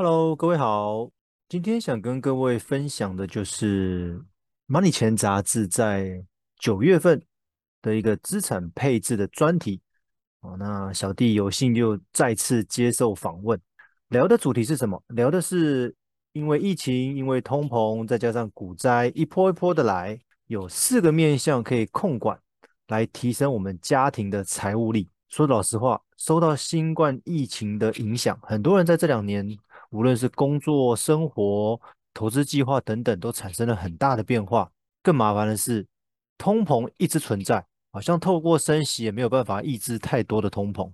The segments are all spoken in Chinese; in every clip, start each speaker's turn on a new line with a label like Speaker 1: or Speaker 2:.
Speaker 1: Hello，各位好。今天想跟各位分享的就是《Money 钱》杂志在九月份的一个资产配置的专题。哦，那小弟有幸又再次接受访问，聊的主题是什么？聊的是因为疫情，因为通膨，再加上股灾一波一波的来，有四个面向可以控管，来提升我们家庭的财务力。说老实话，受到新冠疫情的影响，很多人在这两年。无论是工作、生活、投资计划等等，都产生了很大的变化。更麻烦的是，通膨一直存在，好像透过升息也没有办法抑制太多的通膨。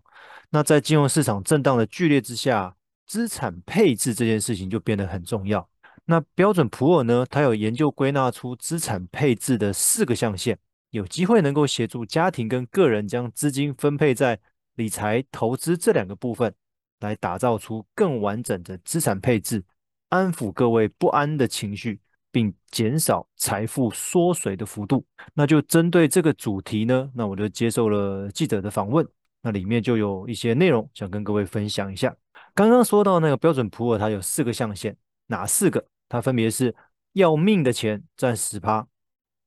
Speaker 1: 那在金融市场震荡的剧烈之下，资产配置这件事情就变得很重要。那标准普尔呢，它有研究归纳出资产配置的四个象限，有机会能够协助家庭跟个人将资金分配在理财、投资这两个部分。来打造出更完整的资产配置，安抚各位不安的情绪，并减少财富缩水的幅度。那就针对这个主题呢，那我就接受了记者的访问，那里面就有一些内容想跟各位分享一下。刚刚说到那个标准普尔，它有四个象限，哪四个？它分别是要命的钱占十趴，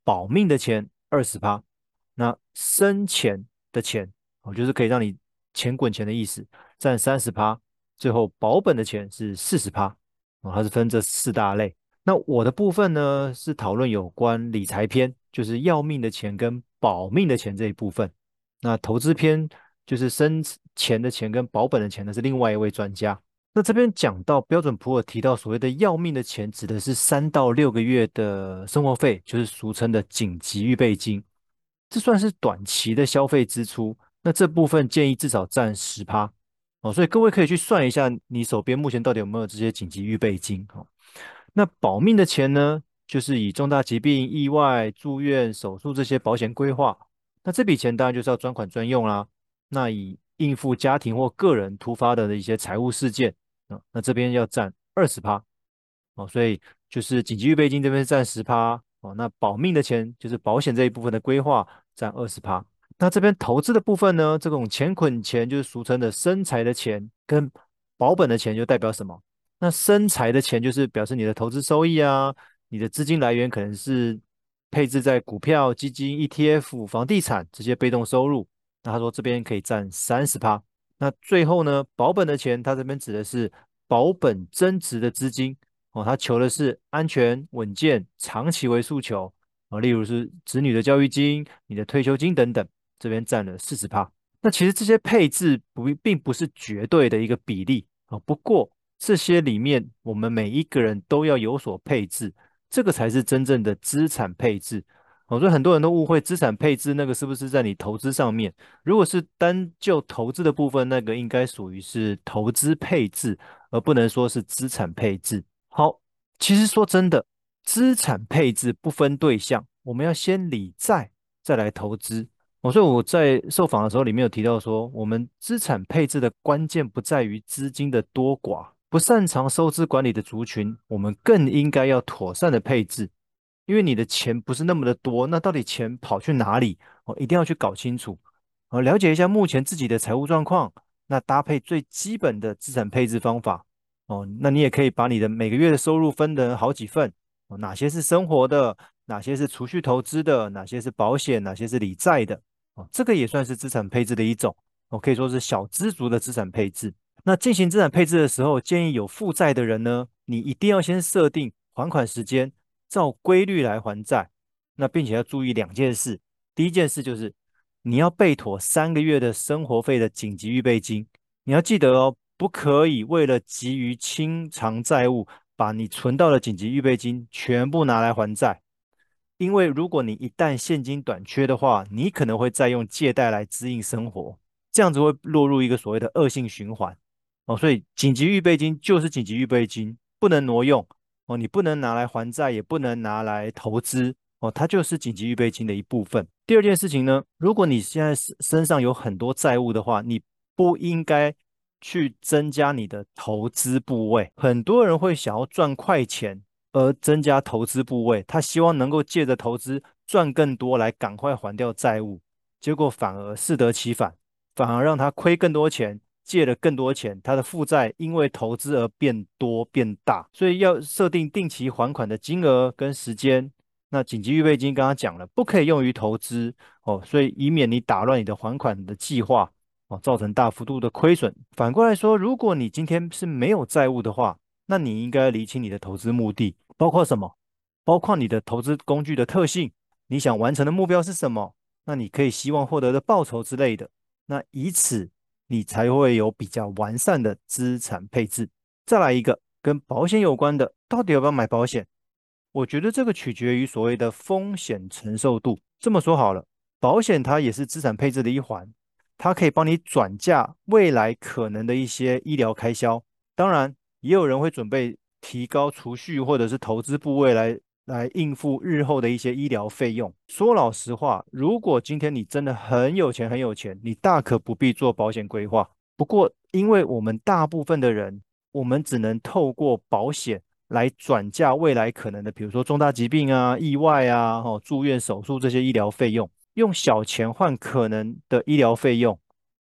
Speaker 1: 保命的钱二十趴，那生钱的钱，哦，就是可以让你钱滚钱的意思。占三十趴，最后保本的钱是四十趴，哦，它是分这四大类。那我的部分呢，是讨论有关理财篇，就是要命的钱跟保命的钱这一部分。那投资篇就是生钱的钱跟保本的钱呢，是另外一位专家。那这边讲到标准普尔提到所谓的要命的钱，指的是三到六个月的生活费，就是俗称的紧急预备金，这算是短期的消费支出。那这部分建议至少占十趴。哦，所以各位可以去算一下，你手边目前到底有没有这些紧急预备金？哈，那保命的钱呢，就是以重大疾病、意外、住院、手术这些保险规划。那这笔钱当然就是要专款专用啦。那以应付家庭或个人突发的一些财务事件啊，那这边要占二十趴。哦，所以就是紧急预备金这边占十趴。哦，那保命的钱就是保险这一部分的规划占二十趴。那这边投资的部分呢，这种钱捆钱就是俗称的生财的钱，跟保本的钱就代表什么？那生财的钱就是表示你的投资收益啊，你的资金来源可能是配置在股票、基金、ETF、房地产这些被动收入。那他说这边可以占三十趴。那最后呢，保本的钱，他这边指的是保本增值的资金哦，他求的是安全、稳健、长期为诉求啊，例如是子女的教育金、你的退休金等等。这边占了四十趴，那其实这些配置不并不是绝对的一个比例啊。不过这些里面，我们每一个人都要有所配置，这个才是真正的资产配置。所以很多人都误会资产配置那个是不是在你投资上面？如果是单就投资的部分，那个应该属于是投资配置，而不能说是资产配置。好，其实说真的，资产配置不分对象，我们要先理债，再来投资。哦，所以我在受访的时候里面有提到说，我们资产配置的关键不在于资金的多寡，不擅长收支管理的族群，我们更应该要妥善的配置，因为你的钱不是那么的多，那到底钱跑去哪里？哦，一定要去搞清楚，哦，了解一下目前自己的财务状况，那搭配最基本的资产配置方法，哦，那你也可以把你的每个月的收入分成好几份，哦，哪些是生活的？哪些是储蓄投资的？哪些是保险？哪些是理债的？这个也算是资产配置的一种，哦，可以说是小资族的资产配置。那进行资产配置的时候，建议有负债的人呢，你一定要先设定还款时间，照规律来还债。那并且要注意两件事，第一件事就是你要备妥三个月的生活费的紧急预备金。你要记得哦，不可以为了急于清偿债务，把你存到的紧急预备金全部拿来还债。因为如果你一旦现金短缺的话，你可能会再用借贷来支应生活，这样子会落入一个所谓的恶性循环哦。所以紧急预备金就是紧急预备金，不能挪用哦。你不能拿来还债，也不能拿来投资哦，它就是紧急预备金的一部分。第二件事情呢，如果你现在身上有很多债务的话，你不应该去增加你的投资部位。很多人会想要赚快钱。而增加投资部位，他希望能够借着投资赚更多来赶快还掉债务，结果反而适得其反，反而让他亏更多钱，借了更多钱，他的负债因为投资而变多变大，所以要设定定期还款的金额跟时间。那紧急预备金刚刚讲了，不可以用于投资哦，所以以免你打乱你的还款的计划哦，造成大幅度的亏损。反过来说，如果你今天是没有债务的话，那你应该理清你的投资目的，包括什么？包括你的投资工具的特性，你想完成的目标是什么？那你可以希望获得的报酬之类的。那以此。你才会有比较完善的资产配置。再来一个跟保险有关的，到底要不要买保险？我觉得这个取决于所谓的风险承受度。这么说好了，保险它也是资产配置的一环，它可以帮你转嫁未来可能的一些医疗开销。当然，也有人会准备提高储蓄或者是投资部位来。来应付日后的一些医疗费用。说老实话，如果今天你真的很有钱，很有钱，你大可不必做保险规划。不过，因为我们大部分的人，我们只能透过保险来转嫁未来可能的，比如说重大疾病啊、意外啊、哦住院手术这些医疗费用，用小钱换可能的医疗费用，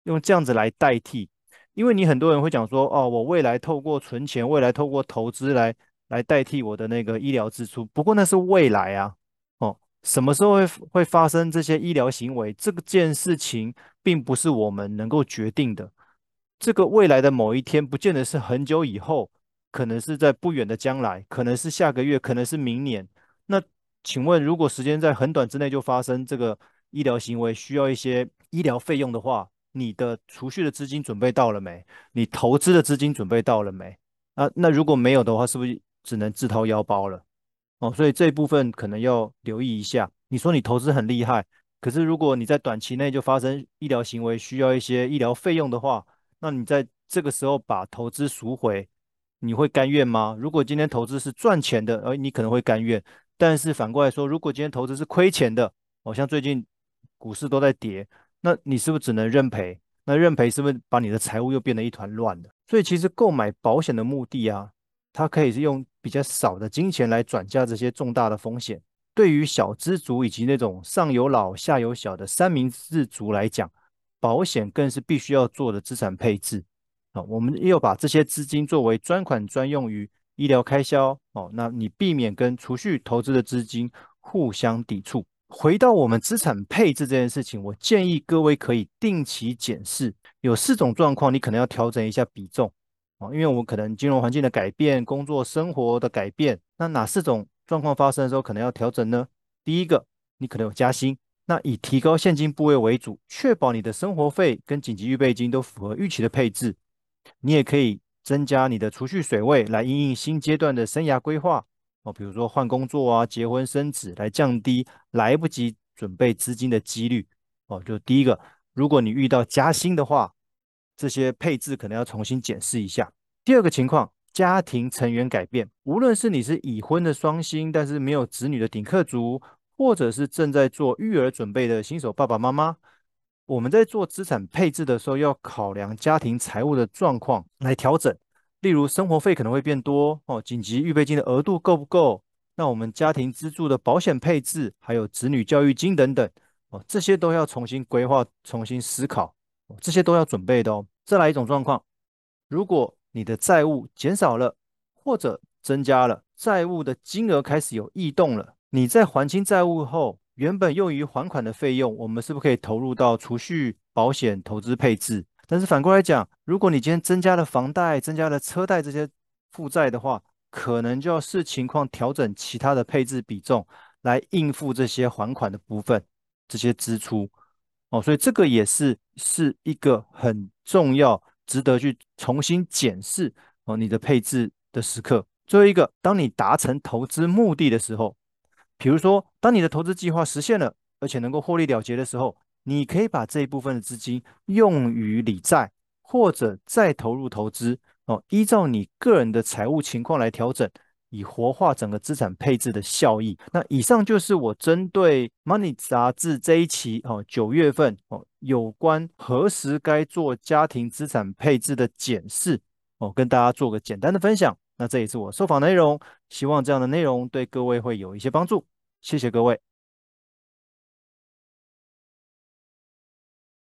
Speaker 1: 用这样子来代替。因为你很多人会讲说，哦，我未来透过存钱，未来透过投资来。来代替我的那个医疗支出，不过那是未来啊，哦，什么时候会会发生这些医疗行为？这件事情并不是我们能够决定的。这个未来的某一天，不见得是很久以后，可能是在不远的将来，可能是下个月，可能是明年。那请问，如果时间在很短之内就发生这个医疗行为，需要一些医疗费用的话，你的储蓄的资金准备到了没？你投资的资金准备到了没？啊，那如果没有的话，是不是？只能自掏腰包了哦，所以这一部分可能要留意一下。你说你投资很厉害，可是如果你在短期内就发生医疗行为，需要一些医疗费用的话，那你在这个时候把投资赎回，你会甘愿吗？如果今天投资是赚钱的，而你可能会甘愿。但是反过来说，如果今天投资是亏钱的，好像最近股市都在跌，那你是不是只能认赔？那认赔是不是把你的财务又变得一团乱了？所以其实购买保险的目的啊。它可以是用比较少的金钱来转嫁这些重大的风险。对于小资族以及那种上有老下有小的三明治族来讲，保险更是必须要做的资产配置。啊，我们又把这些资金作为专款专用于医疗开销。哦，那你避免跟储蓄投资的资金互相抵触。回到我们资产配置这件事情，我建议各位可以定期检视。有四种状况，你可能要调整一下比重啊。因为我们可能金融环境的改变、工作生活的改变，那哪四种状况发生的时候可能要调整呢？第一个，你可能有加薪，那以提高现金部位为主，确保你的生活费跟紧急预备金都符合预期的配置。你也可以增加你的储蓄水位，来应应新阶段的生涯规划哦，比如说换工作啊、结婚生子，来降低来不及准备资金的几率哦。就第一个，如果你遇到加薪的话。这些配置可能要重新检视一下。第二个情况，家庭成员改变，无论是你是已婚的双薪，但是没有子女的顶客族，或者是正在做育儿准备的新手爸爸妈妈，我们在做资产配置的时候，要考量家庭财务的状况来调整。例如，生活费可能会变多哦，紧急预备金的额度够不够？那我们家庭资助的保险配置，还有子女教育金等等哦，这些都要重新规划、重新思考哦。这些都要准备的哦。再来一种状况，如果你的债务减少了或者增加了，债务的金额开始有异动了，你在还清债务后，原本用于还款的费用，我们是不是可以投入到储蓄、保险、投资配置？但是反过来讲，如果你今天增加了房贷、增加了车贷这些负债的话，可能就要视情况调整其他的配置比重，来应付这些还款的部分、这些支出。哦，所以这个也是是一个很重要、值得去重新检视哦你的配置的时刻。最后一个，当你达成投资目的的时候，比如说，当你的投资计划实现了，而且能够获利了结的时候，你可以把这一部分的资金用于理债，或者再投入投资哦，依照你个人的财务情况来调整。以活化整个资产配置的效益。那以上就是我针对 Money 杂志这一期哦，九月份哦，有关何时该做家庭资产配置的检视哦，跟大家做个简单的分享。那这也是我受访内容，希望这样的内容对各位会有一些帮助。谢谢各位。